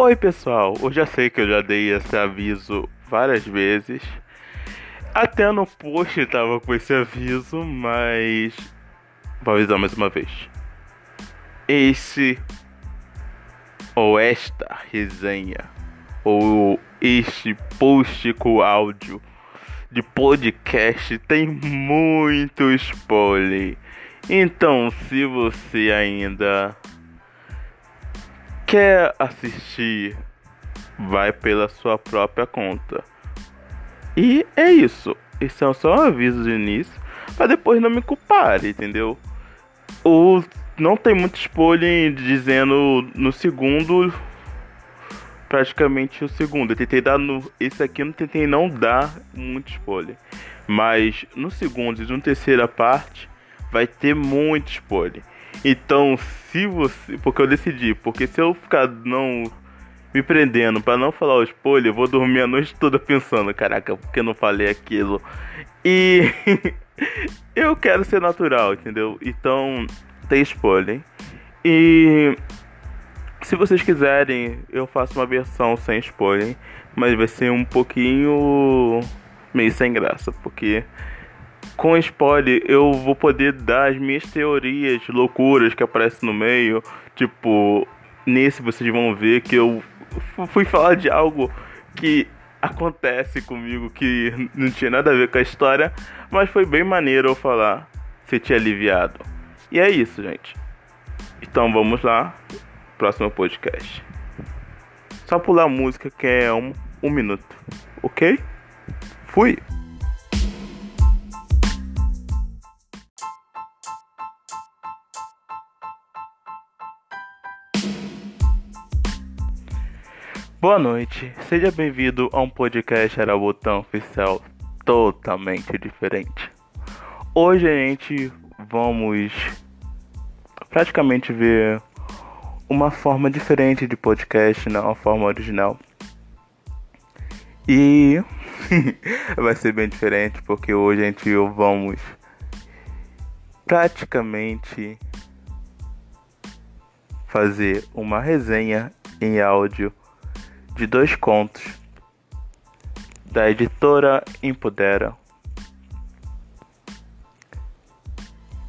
Oi pessoal, eu já sei que eu já dei esse aviso várias vezes. Até no post tava com esse aviso, mas vou avisar mais uma vez. Esse ou esta resenha ou este post com áudio de podcast tem muito spoiler. Então, se você ainda quer assistir, vai pela sua própria conta. E é isso. Esse é só um aviso de início, para depois não me culpar, entendeu? O não tem muito spoiler dizendo no segundo praticamente o segundo. Eu tentei dar no. Esse aqui eu não tentei não dar muito spoiler. Mas no segundo e na terceira parte vai ter muito spoiler. Então, se você. Porque eu decidi, porque se eu ficar não me prendendo para não falar o spoiler, eu vou dormir a noite toda pensando, caraca, por que não falei aquilo? E eu quero ser natural, entendeu? Então, tem spoiler. E se vocês quiserem, eu faço uma versão sem spoiler, mas vai ser um pouquinho meio sem graça, porque com spoiler eu vou poder dar as minhas teorias loucuras que aparecem no meio. Tipo, nesse vocês vão ver que eu fui falar de algo que acontece comigo que não tinha nada a ver com a história, mas foi bem maneiro eu falar, se tinha aliviado. E é isso, gente. Então vamos lá, próximo podcast. Só pular a música que é um, um minuto, ok? Fui! Boa noite, seja bem-vindo a um podcast Arabotão Oficial totalmente diferente. Hoje a gente vamos praticamente ver uma forma diferente de podcast, não uma forma original. E vai ser bem diferente porque hoje a gente vamos praticamente fazer uma resenha em áudio de dois contos da editora Impudera,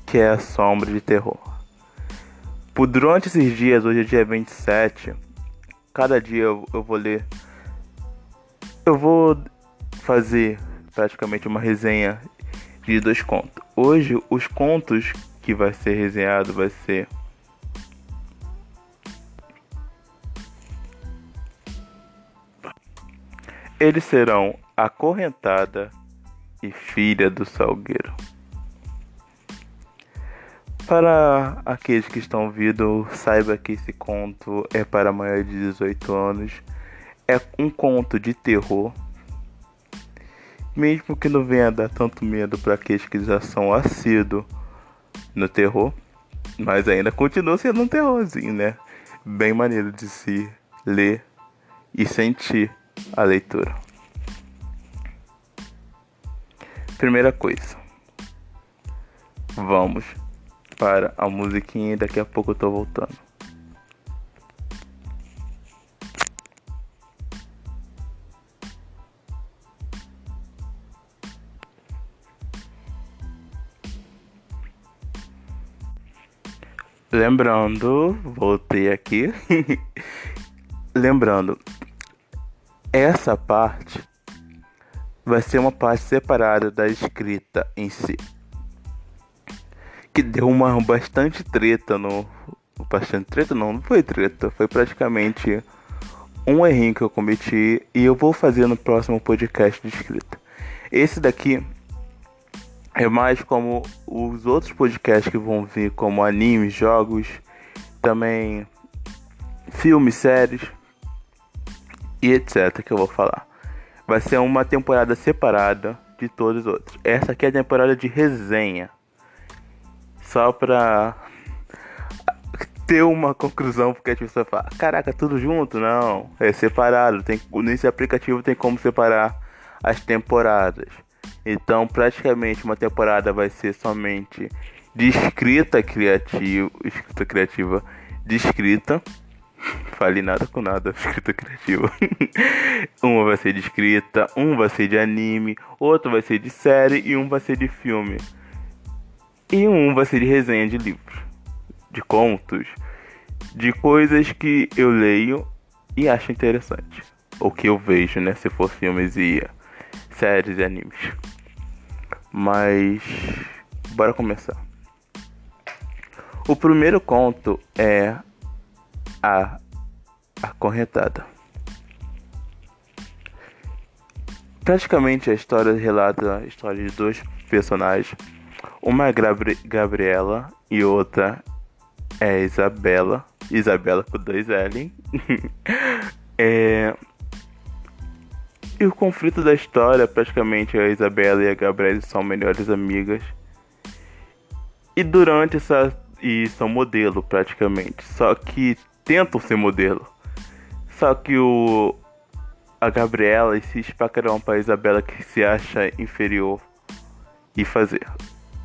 que é a Sombra de Terror. Por durante esses dias, hoje é dia 27, cada dia eu, eu vou ler. Eu vou fazer praticamente uma resenha de dois contos. Hoje, os contos que vai ser resenhado vai ser Eles serão acorrentada e filha do salgueiro. Para aqueles que estão ouvindo, saiba que esse conto é para maiores de 18 anos. É um conto de terror. Mesmo que não venha dar tanto medo para aqueles que já são assíduos no terror. Mas ainda continua sendo um terrorzinho, né? Bem maneiro de se ler e sentir a leitura. Primeira coisa, vamos para a musiquinha e daqui a pouco eu tô voltando. Lembrando, voltei aqui. Lembrando, essa parte vai ser uma parte separada da escrita em si. Que deu uma bastante treta no. Bastante treta não, não foi treta, foi praticamente um errinho que eu cometi e eu vou fazer no próximo podcast de escrita. Esse daqui é mais como os outros podcasts que vão vir, como animes, jogos, também filmes, séries e etc. que eu vou falar. Vai ser uma temporada separada de todos os outros. Essa aqui é a temporada de resenha. Só pra ter uma conclusão, porque a pessoa fala, caraca, tudo junto? Não, é separado. Tem, nesse aplicativo tem como separar as temporadas. Então, praticamente uma temporada vai ser somente de escrita criativa, escrita criativa, de escrita Falei nada com nada, escrita criativa. uma vai ser de escrita, um vai ser de anime, outro vai ser de série e um vai ser de filme. E um vai ser de resenha de livros, de contos, de coisas que eu leio e acho interessante. Ou que eu vejo, né? Se for filmes e séries e animes. Mas bora começar. O primeiro conto é a acorrentada. Praticamente a história relata a história de dois personagens. Uma é Gabri Gabriela e outra é Isabela. Isabela com dois L. é... E o conflito da história, praticamente a Isabela e a Gabriela são melhores amigas. E durante essa. E são modelo, praticamente. Só que tentam ser modelo. Só que o. A Gabriela se espacarão para a Isabela que se acha inferior e fazer.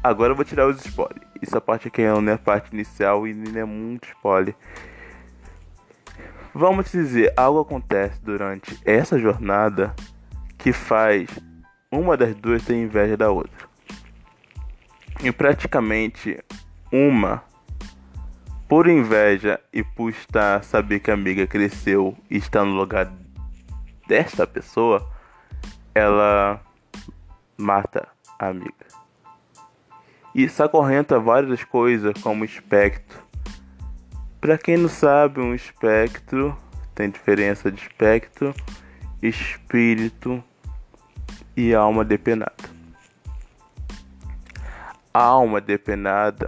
Agora eu vou tirar os spoilers. Essa parte aqui não é a parte inicial e nem é muito spoiler. Vamos dizer, algo acontece durante essa jornada que faz uma das duas ter inveja da outra. E praticamente uma, por inveja e por estar saber que a amiga cresceu e está no lugar desta pessoa, ela mata a amiga. E isso acorrenta várias coisas como espectro para quem não sabe, um espectro tem diferença de espectro, espírito e alma depenada. A alma depenada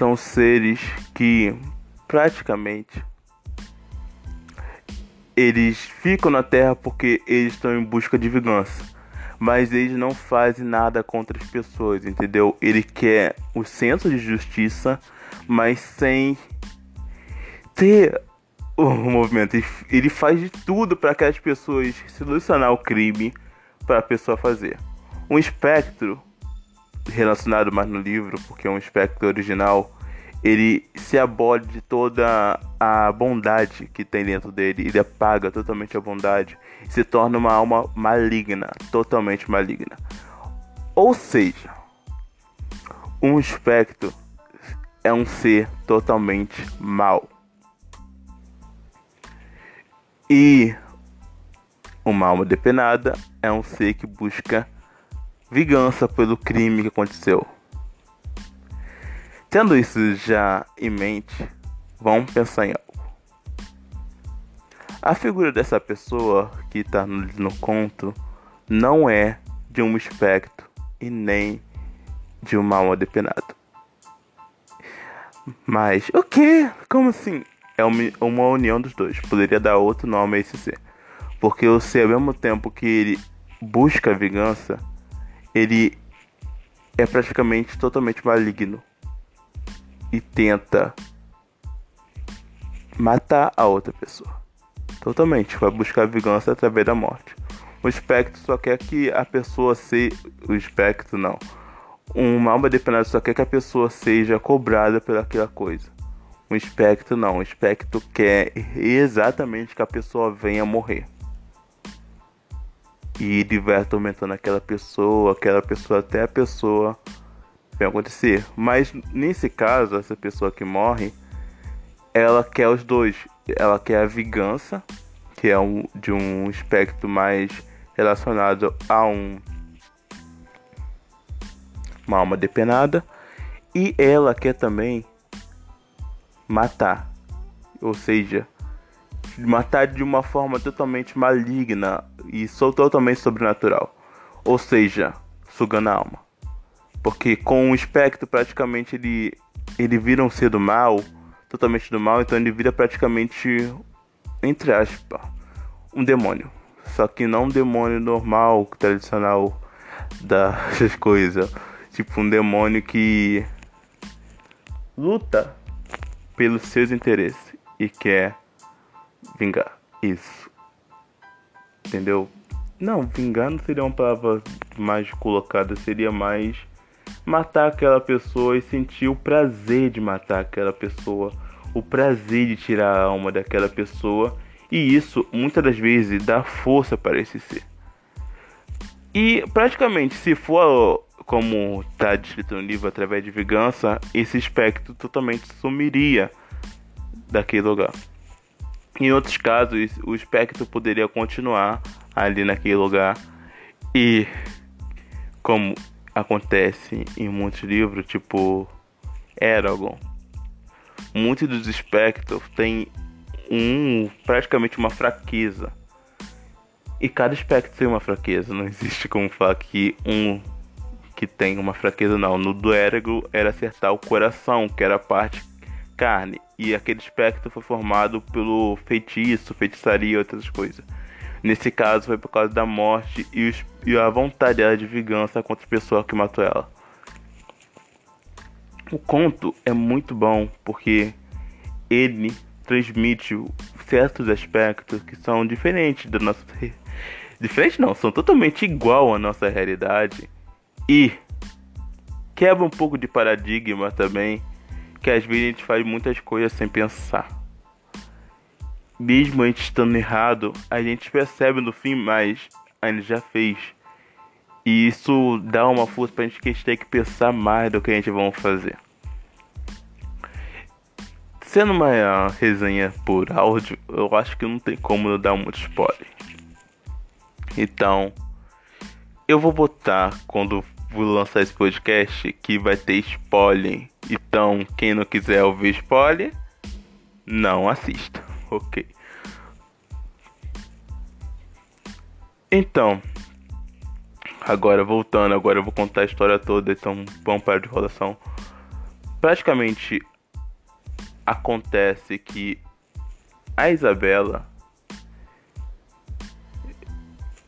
são seres que praticamente eles ficam na Terra porque eles estão em busca de vingança. Mas eles não fazem nada contra as pessoas, entendeu? Ele quer o senso de justiça mas sem ter o movimento. Ele faz de tudo para que as pessoas solucionar o crime para a pessoa fazer. Um espectro relacionado mais no livro, porque é um espectro original, ele se abole de toda a bondade que tem dentro dele, ele apaga totalmente a bondade se torna uma alma maligna, totalmente maligna. Ou seja, um espectro é um ser totalmente mau. E uma alma depenada é um ser que busca vingança pelo crime que aconteceu. Tendo isso já em mente, vamos pensar em algo. A figura dessa pessoa que está no, no conto não é de um espectro e nem de uma alma depenada. Mas, o que? Como assim? É uma, uma união dos dois. Poderia dar outro nome a esse ser. Porque o ser, ao mesmo tempo que ele busca a vingança, ele é praticamente totalmente maligno. E tenta matar a outra pessoa. Totalmente. Vai buscar vingança através da morte. O espectro só quer que a pessoa se. O espectro não uma alma depenada só quer que a pessoa seja cobrada pelaquela coisa. Um espectro não, um espectro quer exatamente que a pessoa venha morrer. E vai atormentando aquela pessoa, aquela pessoa até a pessoa vem acontecer. Mas nesse caso, essa pessoa que morre, ela quer os dois. Ela quer a vingança, que é um, de um espectro mais relacionado a um uma alma depenada, e ela quer também matar, ou seja, matar de uma forma totalmente maligna e sou totalmente sobrenatural, ou seja, sugando a alma. Porque com o espectro praticamente ele ele vira um ser do mal, totalmente do mal, então ele vira praticamente entre aspas um demônio. Só que não um demônio normal, tradicional das coisas tipo um demônio que luta pelos seus interesses e quer vingar. Isso. Entendeu? Não, vingar não seria uma palavra mais colocada, seria mais matar aquela pessoa e sentir o prazer de matar aquela pessoa. o prazer de tirar a alma daquela pessoa e isso muitas das vezes dá força para esse ser. E praticamente, se for como está descrito no livro através de vingança, esse espectro totalmente sumiria daquele lugar. Em outros casos, o espectro poderia continuar ali naquele lugar e como acontece em muitos livros, tipo Eragon, muitos dos espectros têm um praticamente uma fraqueza. E cada espectro tem uma fraqueza, não existe como falar que um que tem uma fraqueza não. No do Eragon era acertar o coração, que era a parte carne, e aquele espectro foi formado pelo feitiço, feitiçaria e outras coisas. Nesse caso foi por causa da morte e, os, e a vontade dela de vingança contra a pessoa que matou ela. O conto é muito bom porque ele transmite certos aspectos que são diferentes da nossa diferente não, são totalmente igual à nossa realidade e quebra um pouco de paradigma também, que às vezes a gente faz muitas coisas sem pensar mesmo a gente estando errado, a gente percebe no fim, mas a gente já fez. E isso dá uma força pra gente que a gente tem que pensar mais do que a gente vai fazer. Sendo uma resenha por áudio, eu acho que não tem como dar muito spoiler. Então, eu vou botar quando vou lançar esse podcast que vai ter spoiler. Então, quem não quiser ouvir spoiler, não assista ok. Então, agora voltando, agora eu vou contar a história toda, então vamos para de enrolação. Praticamente acontece que a Isabela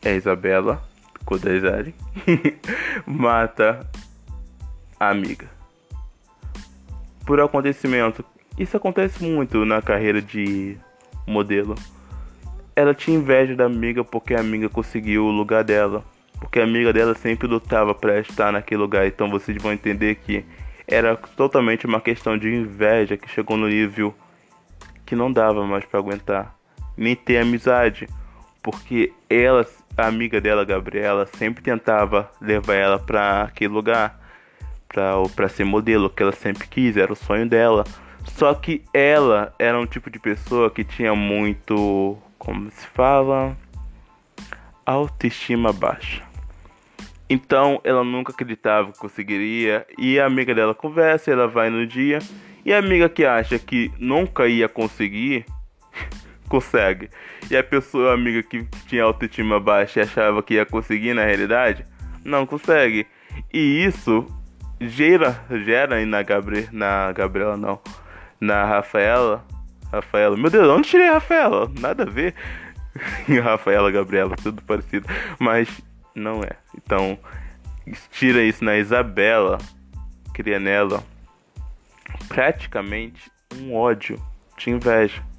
é a Isabela Kodazari mata a amiga por acontecimento. Isso acontece muito na carreira de modelo. Ela tinha inveja da amiga porque a amiga conseguiu o lugar dela. Porque a amiga dela sempre lutava para estar naquele lugar. Então vocês vão entender que era totalmente uma questão de inveja que chegou no nível que não dava mais para aguentar. Nem ter amizade. Porque ela, a amiga dela, Gabriela, sempre tentava levar ela para aquele lugar. Para ser modelo, que ela sempre quis, era o sonho dela. Só que ela era um tipo de pessoa que tinha muito, como se fala, autoestima baixa. Então ela nunca acreditava que conseguiria. E a amiga dela conversa, ela vai no dia. E a amiga que acha que nunca ia conseguir, consegue. E a pessoa, amiga que tinha autoestima baixa e achava que ia conseguir na realidade, não consegue. E isso gera, gera na, Gabri na Gabriela, não na Rafaela. Rafaela, meu Deus, onde tirei a Rafaela? Nada a ver. Rafaela, Gabriela, tudo parecido. Mas não é. Então, tira isso na Isabela, cria nela praticamente um ódio de inveja.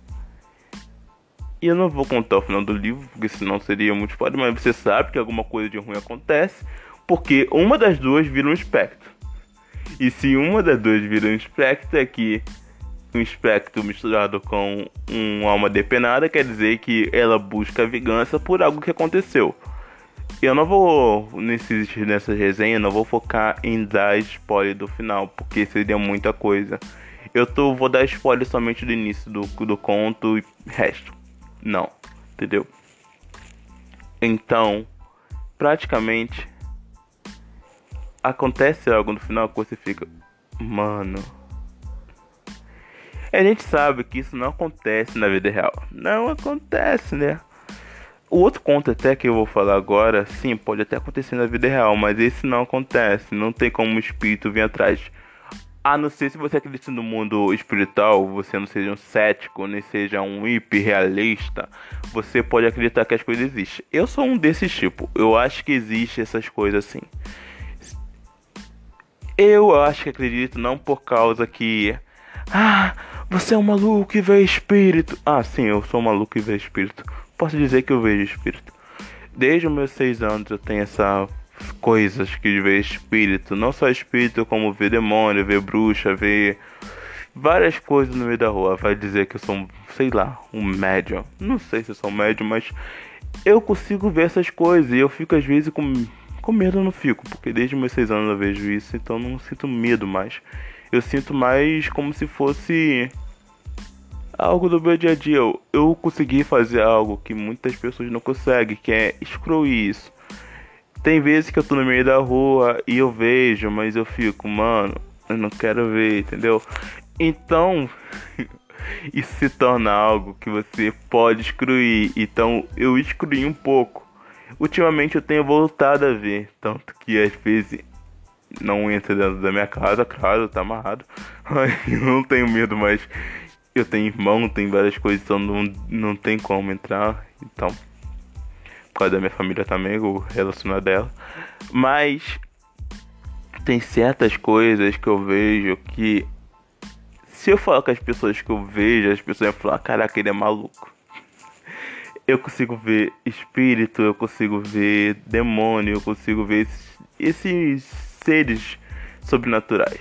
E eu não vou contar o final do livro, porque senão seria muito foda, mas você sabe que alguma coisa de ruim acontece, porque uma das duas vira um espectro. E se uma das duas vira um espectro, é que um espectro misturado com uma alma depenada quer dizer que ela busca vingança por algo que aconteceu. Eu não vou, nesse, nessa resenha, não vou focar em dar spoiler do final, porque seria muita coisa. Eu tô, vou dar spoiler somente do início do, do conto e resto. Não, entendeu? Então, praticamente, acontece algo no final que você fica, mano a gente sabe que isso não acontece na vida real. Não acontece, né? O outro conto até que eu vou falar agora, sim, pode até acontecer na vida real, mas esse não acontece. Não tem como o espírito vir atrás. A não ser se você acredita no mundo espiritual, você não seja um cético, nem seja um hiperrealista, você pode acreditar que as coisas existem. Eu sou um desses tipos. Eu acho que existe essas coisas assim. Eu acho que acredito não por causa que ah, você é um maluco e vê espírito. Ah, sim, eu sou um maluco e vê espírito. Posso dizer que eu vejo espírito. Desde os meus seis anos eu tenho essas coisas que vê espírito. Não só espírito, como ver demônio, ver bruxa, ver várias coisas no meio da rua. Vai dizer que eu sou, sei lá, um médium. Não sei se eu sou um médium, mas eu consigo ver essas coisas. E eu fico às vezes com, com medo, eu não fico. Porque desde meus seis anos eu vejo isso, então não sinto medo mais. Eu sinto mais como se fosse algo do meu dia a dia. Eu, eu consegui fazer algo que muitas pessoas não conseguem, que é excluir isso. Tem vezes que eu tô no meio da rua e eu vejo, mas eu fico, mano, eu não quero ver, entendeu? Então, isso se torna algo que você pode excluir. Então, eu excluí um pouco. Ultimamente eu tenho voltado a ver, tanto que às vezes não entra dentro da minha casa, claro, tá amarrado. Eu não tenho medo, mas eu tenho irmão, tem várias coisas, então não, não tem como entrar. Então, por causa da minha família também, o relacionado dela. Mas tem certas coisas que eu vejo que se eu falar com as pessoas que eu vejo, as pessoas vão falar, caraca, ele é maluco. Eu consigo ver espírito, eu consigo ver demônio, eu consigo ver esses, esses seres sobrenaturais.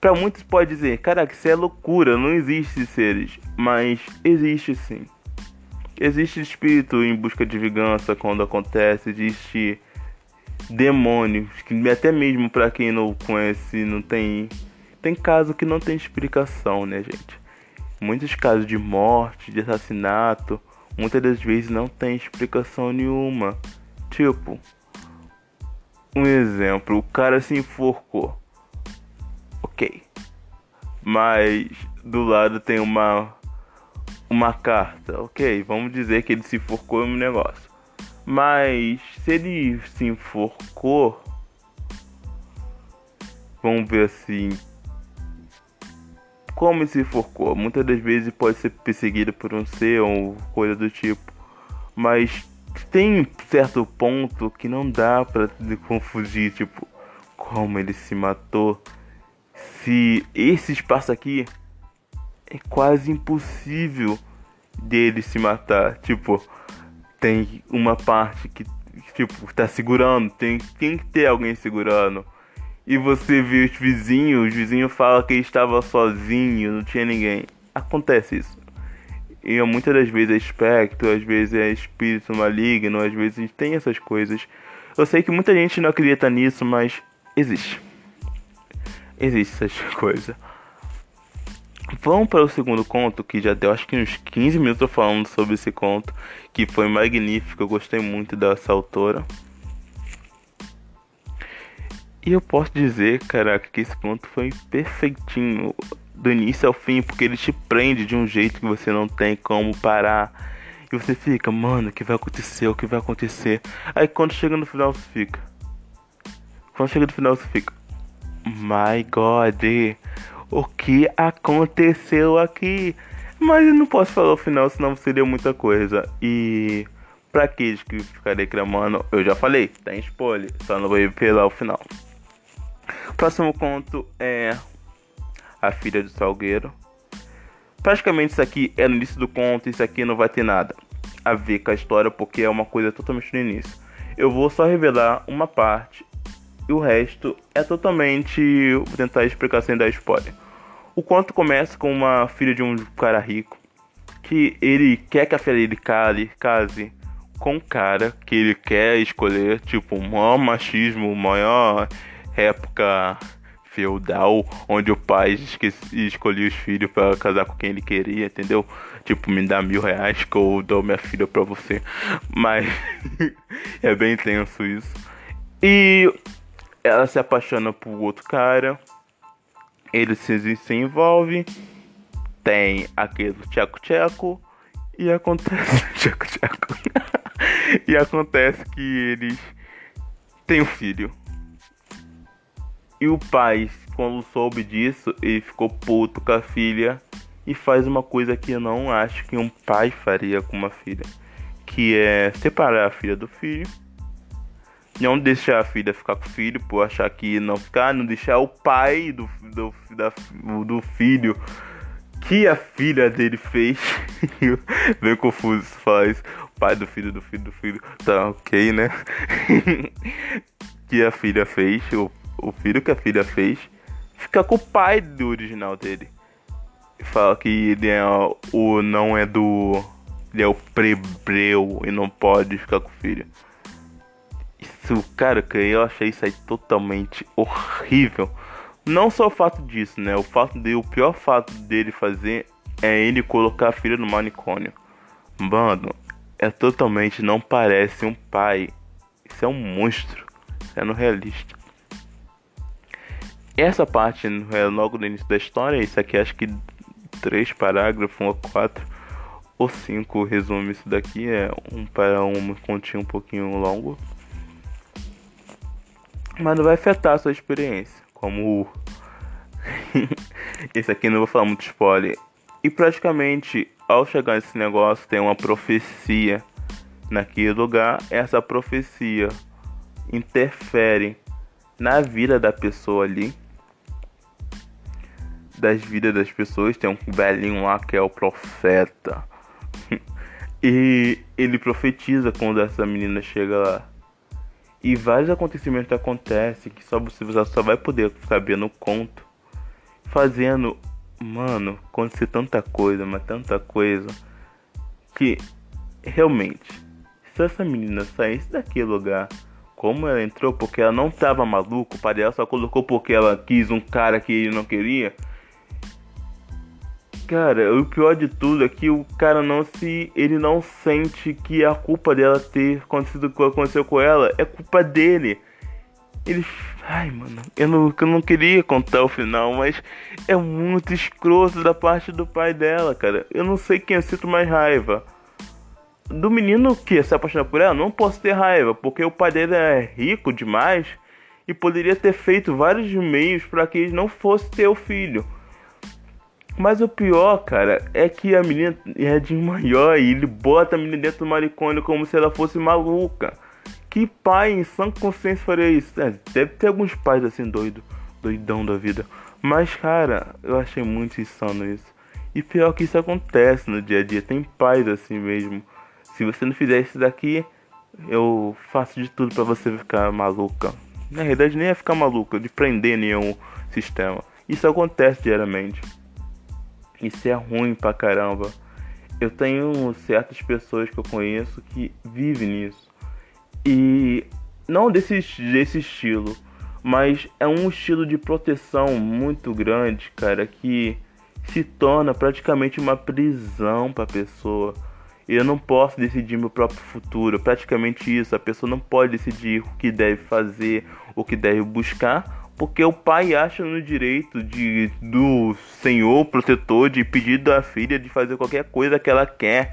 Para muitos pode dizer, caraca, isso é loucura, não existe seres, mas existe sim. Existe espírito em busca de vingança quando acontece, existe demônios, que até mesmo para quem não conhece, não tem tem caso que não tem explicação, né, gente? Muitos casos de morte, de assassinato, muitas das vezes não tem explicação nenhuma. Tipo, um exemplo, o cara se enforcou. OK. Mas do lado tem uma uma carta. OK, vamos dizer que ele se enforcou um negócio. Mas se ele se enforcou, vamos ver assim, como ele se enforcou. Muitas das vezes pode ser perseguido por um ser ou coisa do tipo, mas tem certo ponto que não dá para confundir, tipo, como ele se matou. Se esse espaço aqui é quase impossível dele se matar, tipo, tem uma parte que tipo tá segurando, tem, tem que ter alguém segurando. E você vê os vizinhos, os vizinhos falam que ele estava sozinho, não tinha ninguém. Acontece isso. E muitas das vezes é espectro, às vezes é espírito maligno, às vezes tem essas coisas. Eu sei que muita gente não acredita nisso, mas existe. Existe essas coisas. Vamos para o segundo conto, que já deu acho que uns 15 minutos falando sobre esse conto, que foi magnífico, eu gostei muito dessa autora. E eu posso dizer, caraca, que esse conto foi perfeitinho, do início ao fim, porque ele te prende de um jeito que você não tem como parar. E você fica, mano, o que vai acontecer? O que vai acontecer? Aí quando chega no final você fica. Quando chega no final você fica. My God, o que aconteceu aqui. Mas eu não posso falar o final, senão seria muita coisa. E para aqueles que ficarem reclamando, eu já falei, tem spoiler, só não vou revelar o final. Próximo conto é A Filha do Salgueiro. Praticamente isso aqui é no início do conto, isso aqui não vai ter nada a ver com a história, porque é uma coisa totalmente no início. Eu vou só revelar uma parte e o resto é totalmente. Vou tentar explicar sem dar spoiler. O conto começa com uma filha de um cara rico que ele quer que a filha dele case, case com um cara que ele quer escolher, tipo, o maior machismo, maior época feudal, onde o pai escolhia os filhos para casar com quem ele queria, entendeu? Tipo, me dá mil reais que eu dou minha filha pra você. Mas é bem tenso isso. E ela se apaixona por outro cara ele se, se envolve, tem aquele tcheco-tcheco e acontece tcheco-tcheco. e acontece que eles têm um filho. E o pai, quando soube disso, ele ficou puto com a filha e faz uma coisa que eu não acho que um pai faria com uma filha, que é separar a filha do filho não deixar a filha ficar com o filho, por achar que não ficar, não deixar o pai do, do, da, do filho que a filha dele fez. Bem confuso faz. Pai do filho, do filho, do filho. Tá ok, né? que a filha fez, o, o filho que a filha fez, fica com o pai do original dele. fala que ele é o não é do ele é o prebreu e não pode ficar com o filho. Isso, cara, que eu achei isso aí totalmente horrível. Não só o fato disso, né? O fato de o pior fato dele fazer é ele colocar a filha no manicômio. Mano, é totalmente não parece um pai. Isso é um monstro. Sendo realista. Essa parte é logo no início da história. Isso aqui acho que três parágrafos, um ou quatro ou cinco resume isso daqui. É um para um continho um pouquinho longo. Mas não vai afetar a sua experiência. Como esse aqui não vou falar muito spoiler. E praticamente ao chegar nesse negócio tem uma profecia naquele lugar. Essa profecia interfere na vida da pessoa ali. Das vidas das pessoas. Tem um velhinho lá que é o profeta. e ele profetiza quando essa menina chega lá. E vários acontecimentos acontecem que só você só vai poder saber no conto. Fazendo, mano, acontecer tanta coisa, mas tanta coisa. Que realmente, se essa menina saísse daquele lugar como ela entrou, porque ela não tava maluco, o pai dela só colocou porque ela quis um cara que ele não queria. Cara, o pior de tudo é que o cara não se. Ele não sente que a culpa dela ter acontecido o que aconteceu com ela é culpa dele. Ele. Ai, mano, eu não, eu não queria contar o final, mas é muito escroto da parte do pai dela, cara. Eu não sei quem eu sinto mais raiva. Do menino que se apaixonar por ela, não posso ter raiva, porque o pai dele é rico demais e poderia ter feito vários meios para que ele não fosse ter o filho. Mas o pior, cara, é que a menina é de maior e ele bota a menina dentro do manicômio como se ela fosse maluca. Que pai em sã consciência faria isso? É, deve ter alguns pais assim doido, doidão da vida. Mas, cara, eu achei muito insano isso. E pior que isso acontece no dia a dia. Tem pais assim mesmo. Se você não fizer isso daqui, eu faço de tudo para você ficar maluca. Na realidade, nem é ficar maluca, de prender nenhum sistema. Isso acontece diariamente. Isso é ruim pra caramba. Eu tenho certas pessoas que eu conheço que vivem nisso. E não desse, desse estilo, mas é um estilo de proteção muito grande, cara, que se torna praticamente uma prisão para a pessoa. Eu não posso decidir meu próprio futuro, praticamente isso. A pessoa não pode decidir o que deve fazer, o que deve buscar, porque o pai acha no direito de do senhor protetor de pedir da filha de fazer qualquer coisa que ela quer.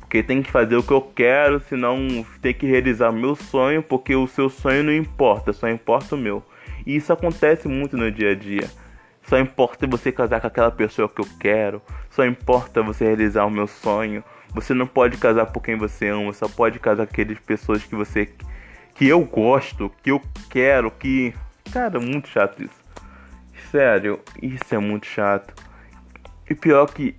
Porque tem que fazer o que eu quero, senão tem que realizar meu sonho, porque o seu sonho não importa, só importa o meu. E isso acontece muito no dia a dia. Só importa você casar com aquela pessoa que eu quero, só importa você realizar o meu sonho. Você não pode casar por quem você ama, só pode casar com aquelas pessoas que você que eu gosto, que eu quero, que Cara, muito chato isso. Sério, isso é muito chato. E pior que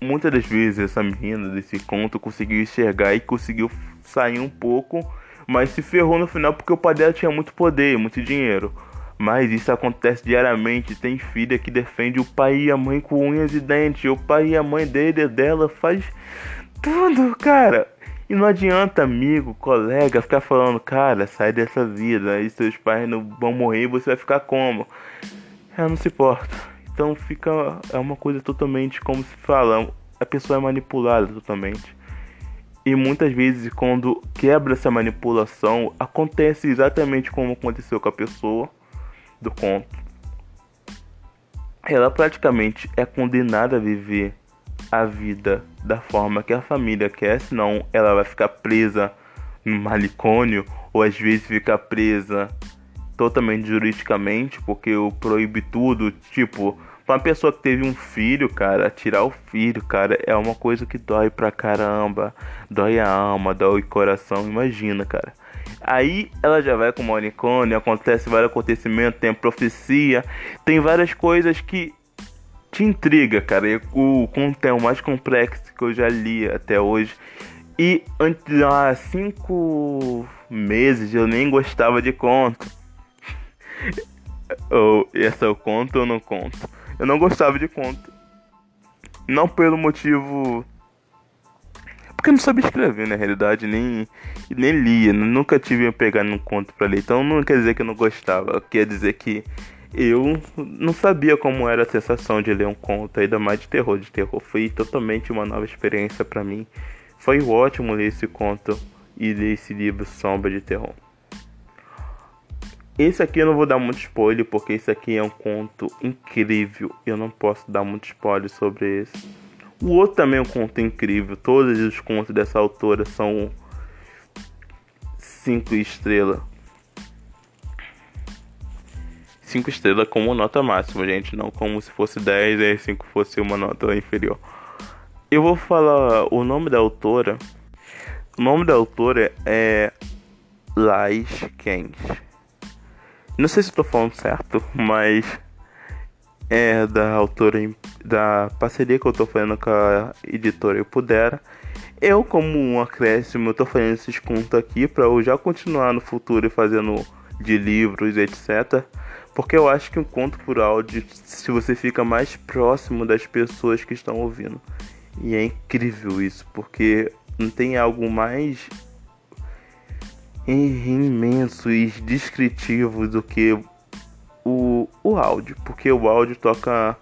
muitas das vezes essa menina desse conto conseguiu enxergar e conseguiu sair um pouco, mas se ferrou no final porque o pai dela tinha muito poder, muito dinheiro. Mas isso acontece diariamente. Tem filha que defende o pai e a mãe com unhas e dentes. O pai e a mãe dele dela faz tudo, cara. E não adianta, amigo, colega, ficar falando, cara, sai dessa vida, aí seus pais não vão morrer você vai ficar como? Ela não se importa. Então fica. É uma coisa totalmente como se fala, a pessoa é manipulada totalmente. E muitas vezes, quando quebra essa manipulação, acontece exatamente como aconteceu com a pessoa do conto. Ela praticamente é condenada a viver a vida da forma que a família quer, senão ela vai ficar presa no manicômio ou às vezes ficar presa totalmente juridicamente, porque eu proíbe tudo, tipo, pra uma pessoa que teve um filho, cara, tirar o filho, cara, é uma coisa que dói pra caramba, dói a alma, dói o coração, imagina, cara. Aí ela já vai com o manicômio, acontece vários acontecimentos, tem a profecia, tem várias coisas que te intriga, cara. E o conto é o mais complexo que eu já li até hoje. E antes, há cinco meses eu nem gostava de conto. ou esse é o conto ou não conto? Eu não gostava de conto. Não pelo motivo. Porque eu não sabia escrever, na realidade, nem, nem lia. Nunca tive a pegar num conto pra ler. Então não quer dizer que eu não gostava. Quer dizer que eu não sabia como era a sensação de ler um conto, ainda mais de terror. De terror foi totalmente uma nova experiência para mim. Foi ótimo ler esse conto e ler esse livro Sombra de Terror. Esse aqui eu não vou dar muito spoiler, porque esse aqui é um conto incrível. Eu não posso dar muito spoiler sobre esse. O outro também é um conto incrível. Todos os contos dessa autora são 5 estrelas. 5 estrelas como nota máxima, gente. Não como se fosse 10 e 5 fosse uma nota inferior. Eu vou falar o nome da autora. O nome da autora é Lais Kens. Não sei se estou falando certo, mas é da autora da parceria que eu estou fazendo com a editora Eu Pudera. Eu, como um acréscimo, estou fazendo esses contos aqui para eu já continuar no futuro fazendo de livros, etc. Porque eu acho que um conto por áudio, se você fica mais próximo das pessoas que estão ouvindo. E é incrível isso, porque não tem algo mais imenso e descritivo do que o, o áudio, porque o áudio toca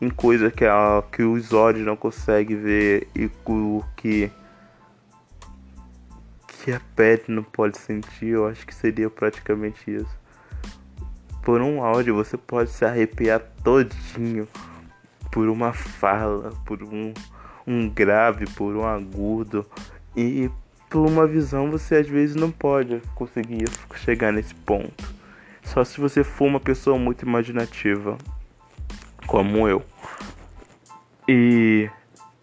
em coisa que, a, que os olhos não conseguem ver e o que, que a pele não pode sentir, eu acho que seria praticamente isso. Por um áudio você pode se arrepiar todinho por uma fala, por um, um grave, por um agudo e por uma visão você às vezes não pode conseguir chegar nesse ponto. Só se você for uma pessoa muito imaginativa, como eu. E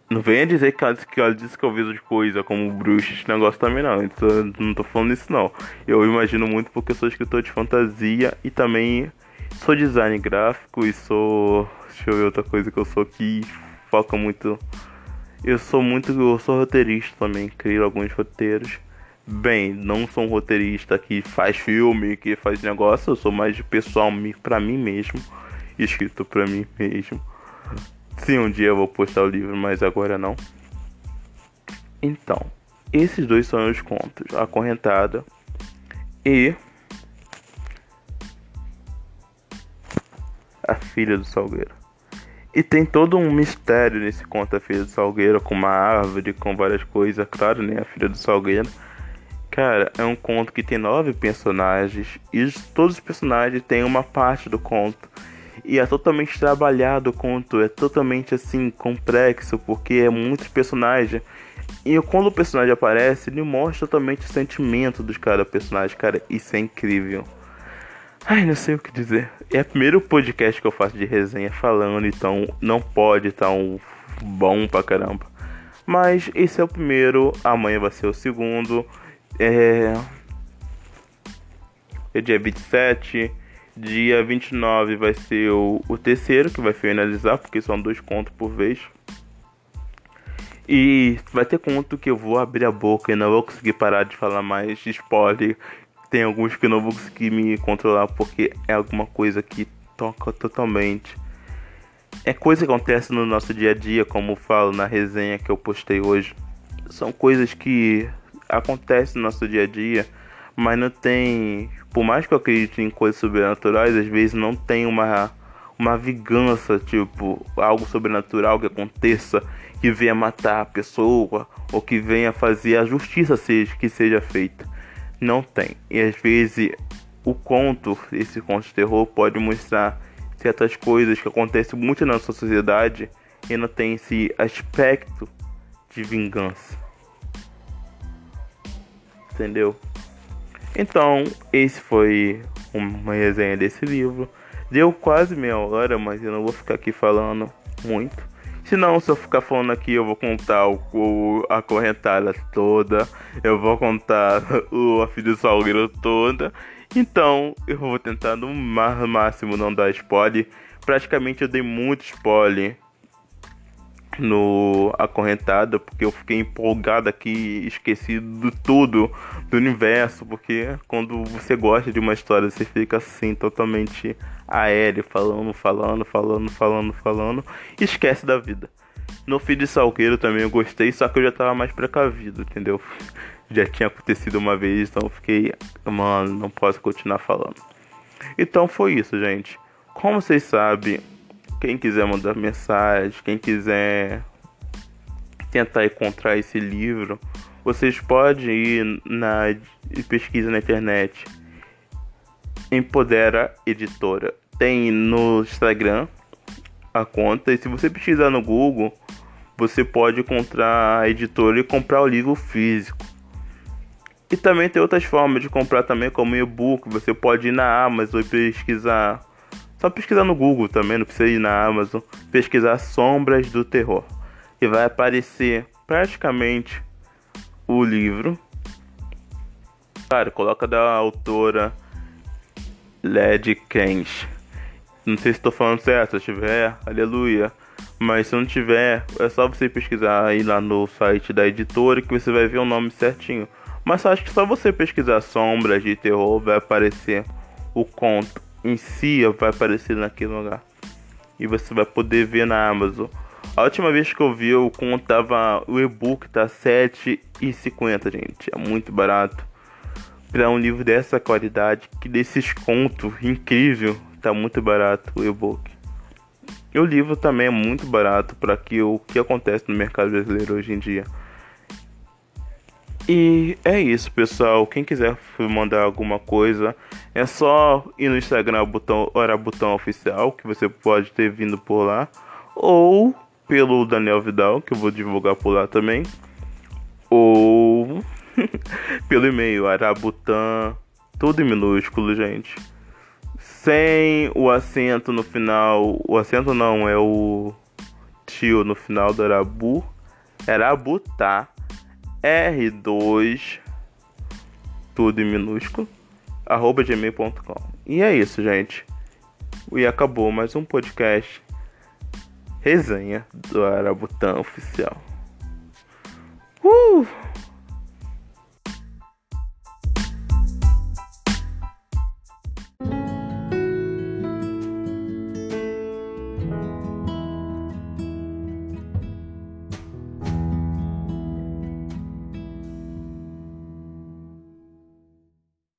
não venha dizer que ela, que ela disse que eu vejo de coisa como bruxa, esse negócio também não. Então, não tô falando isso não. Eu imagino muito porque eu sou escritor de fantasia e também sou design gráfico e sou. Deixa eu ver outra coisa que eu sou que foca muito eu sou muito. Eu sou roteirista também, crio alguns roteiros. Bem, não sou um roteirista que faz filme, que faz negócio, eu sou mais de pessoal pra mim mesmo, escrito pra mim mesmo. Sim, um dia eu vou postar o livro, mas agora não. Então, esses dois são os contos: A Correntada e A Filha do Salgueiro. E tem todo um mistério nesse conto A Filha do Salgueiro, com uma árvore, com várias coisas, claro, né? A Filha do Salgueiro. Cara, é um conto que tem nove personagens e todos os personagens têm uma parte do conto. E é totalmente trabalhado o conto, é totalmente assim, complexo, porque é muitos personagens. E quando o personagem aparece, ele mostra totalmente o sentimento dos cada personagem, cara, isso é incrível. Ai, não sei o que dizer. É o primeiro podcast que eu faço de resenha falando, então não pode estar um bom pra caramba. Mas esse é o primeiro, amanhã vai ser o segundo. É. É dia 27. Dia 29 vai ser o, o terceiro, que vai finalizar, porque são dois contos por vez. E vai ter conto que eu vou abrir a boca e não vou conseguir parar de falar mais spoiler tem alguns que eu não vou conseguir me controlar porque é alguma coisa que toca totalmente. É coisa que acontece no nosso dia a dia, como falo na resenha que eu postei hoje. São coisas que acontecem no nosso dia a dia, mas não tem. Por mais que eu acredite em coisas sobrenaturais, às vezes não tem uma, uma vingança, tipo, algo sobrenatural que aconteça, que venha matar a pessoa, ou que venha fazer a justiça seja, que seja feita não tem. E às vezes o conto, esse conto de terror, pode mostrar certas coisas que acontecem muito na nossa sociedade e não tem esse aspecto de vingança. Entendeu? Então, esse foi uma resenha desse livro. Deu quase meia hora, mas eu não vou ficar aqui falando muito. Se não, se eu ficar falando aqui, eu vou contar o, o a correntada toda. Eu vou contar o, a do salgueiro toda. Então, eu vou tentar no máximo não dar spoiler. Praticamente eu dei muito spoiler no acorrentada porque eu fiquei empolgado aqui, esqueci de tudo do universo, porque quando você gosta de uma história, você fica assim totalmente aéreo, falando, falando, falando, falando, falando, e esquece da vida. No Filho de Salgueiro também eu gostei, só que eu já tava mais precavido, entendeu? Já tinha acontecido uma vez, então eu fiquei, mano, não posso continuar falando. Então foi isso, gente. Como vocês sabem, quem quiser mandar mensagem, quem quiser tentar encontrar esse livro, vocês podem ir na pesquisa na internet. Empodera Editora. Tem no Instagram a conta. E se você pesquisar no Google, você pode encontrar a editora e comprar o livro físico. E também tem outras formas de comprar também, como e-book. Você pode ir na Amazon e pesquisar. Só pesquisar no Google também, não precisa ir na Amazon. Pesquisar Sombras do Terror. E vai aparecer praticamente o livro. Cara, coloca da autora Led Kens. Não sei se estou falando certo, se tiver, aleluia. Mas se não tiver, é só você pesquisar aí lá no site da editora que você vai ver o nome certinho. Mas acho que só você pesquisar sombras de terror vai aparecer o conto em si, vai aparecer naquele lugar. E você vai poder ver na Amazon. A última vez que eu vi o conto tava. O e-book tá R$7,50, gente. É muito barato. Para um livro dessa qualidade, que desses contos incrível, tá muito barato o e-book. E o livro também é muito barato para que o que acontece no mercado brasileiro hoje em dia. E é isso, pessoal. Quem quiser mandar alguma coisa, é só ir no Instagram, botão, Hora Botão Oficial, que você pode ter vindo por lá. Ou pelo Daniel Vidal, que eu vou divulgar por lá também. Ou pelo e-mail, arabutan, tudo em minúsculo, gente. Sem o acento no final. O acento não, é o tio no final do Arabu. Arabuta. R2. Tudo em minúsculo. Arroba gmail.com. E é isso, gente. E acabou mais um podcast resenha do Arabutã Oficial. Uh!